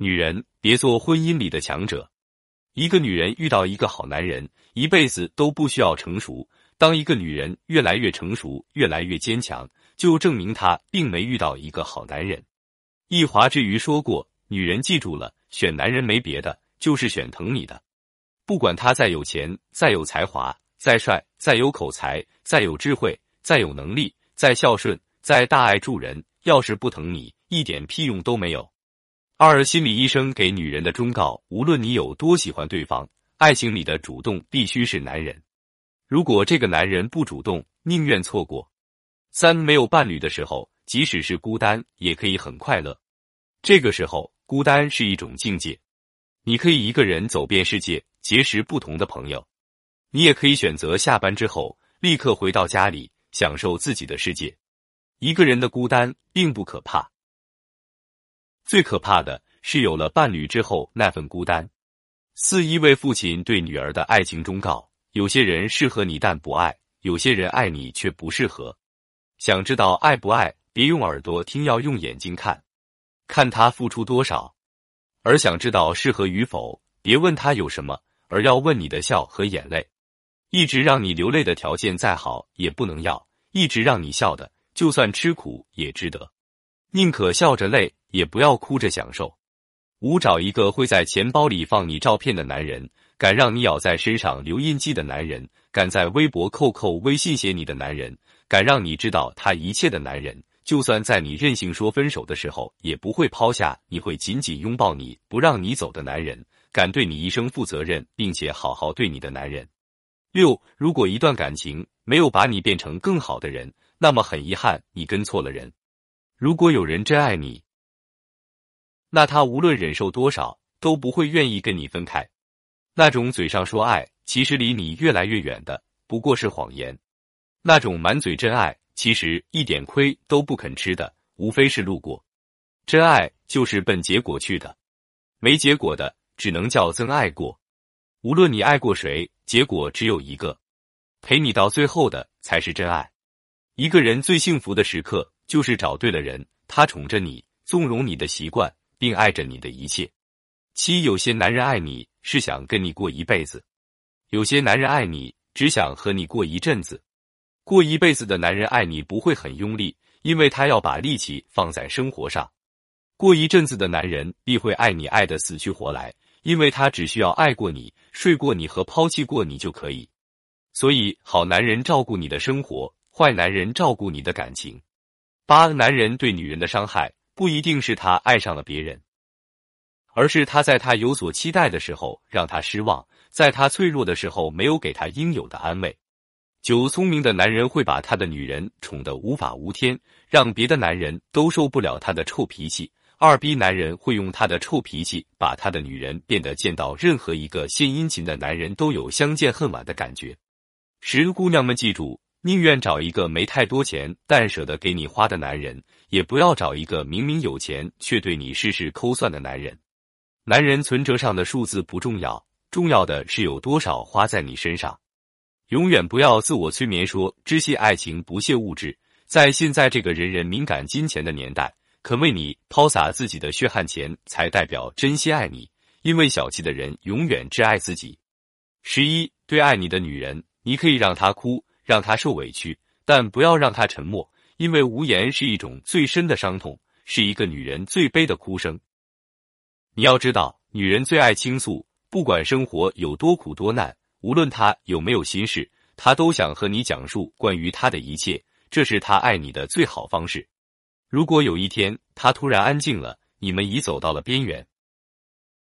女人别做婚姻里的强者。一个女人遇到一个好男人，一辈子都不需要成熟。当一个女人越来越成熟，越来越坚强，就证明她并没遇到一个好男人。易华之余说过：“女人记住了，选男人没别的，就是选疼你的。不管他再有钱、再有才华、再帅、再有口才、再有智慧、再有能力、再孝顺、再大爱助人，要是不疼你，一点屁用都没有。”二心理医生给女人的忠告：无论你有多喜欢对方，爱情里的主动必须是男人。如果这个男人不主动，宁愿错过。三没有伴侣的时候，即使是孤单，也可以很快乐。这个时候，孤单是一种境界。你可以一个人走遍世界，结识不同的朋友；你也可以选择下班之后立刻回到家里，享受自己的世界。一个人的孤单并不可怕，最可怕的是有了伴侣之后那份孤单。四一位父亲对女儿的爱情忠告。有些人适合你但不爱，有些人爱你却不适合。想知道爱不爱，别用耳朵听，要用眼睛看，看他付出多少；而想知道适合与否，别问他有什么，而要问你的笑和眼泪。一直让你流泪的条件再好也不能要，一直让你笑的，就算吃苦也值得。宁可笑着泪，也不要哭着享受。五找一个会在钱包里放你照片的男人。敢让你咬在身上留印记的男人，敢在微博、扣扣、微信写你的男人，敢让你知道他一切的男人，就算在你任性说分手的时候，也不会抛下你，会紧紧拥抱你，不让你走的男人，敢对你一生负责任，并且好好对你的男人。六，如果一段感情没有把你变成更好的人，那么很遗憾，你跟错了人。如果有人真爱你，那他无论忍受多少，都不会愿意跟你分开。那种嘴上说爱，其实离你越来越远的，不过是谎言；那种满嘴真爱，其实一点亏都不肯吃的，无非是路过。真爱就是奔结果去的，没结果的只能叫真爱过。无论你爱过谁，结果只有一个，陪你到最后的才是真爱。一个人最幸福的时刻，就是找对了人，他宠着你，纵容你的习惯，并爱着你的一切。七，有些男人爱你。是想跟你过一辈子，有些男人爱你，只想和你过一阵子。过一辈子的男人爱你不会很用力，因为他要把力气放在生活上。过一阵子的男人必会爱你爱得死去活来，因为他只需要爱过你、睡过你和抛弃过你就可以。所以，好男人照顾你的生活，坏男人照顾你的感情。八，男人对女人的伤害不一定是他爱上了别人。而是他在他有所期待的时候让他失望，在他脆弱的时候没有给他应有的安慰。九聪明的男人会把他的女人宠得无法无天，让别的男人都受不了他的臭脾气。二逼男人会用他的臭脾气把他的女人变得见到任何一个献殷勤的男人都有相见恨晚的感觉。十姑娘们记住，宁愿找一个没太多钱但舍得给你花的男人，也不要找一个明明有钱却对你事事抠算的男人。男人存折上的数字不重要，重要的是有多少花在你身上。永远不要自我催眠说只惜爱情不屑物质。在现在这个人人敏感金钱的年代，肯为你抛洒自己的血汗钱，才代表真心爱你。因为小气的人永远只爱自己。十一，对爱你的女人，你可以让她哭，让她受委屈，但不要让她沉默，因为无言是一种最深的伤痛，是一个女人最悲的哭声。你要知道，女人最爱倾诉，不管生活有多苦多难，无论她有没有心事，她都想和你讲述关于她的一切，这是她爱你的最好方式。如果有一天她突然安静了，你们已走到了边缘，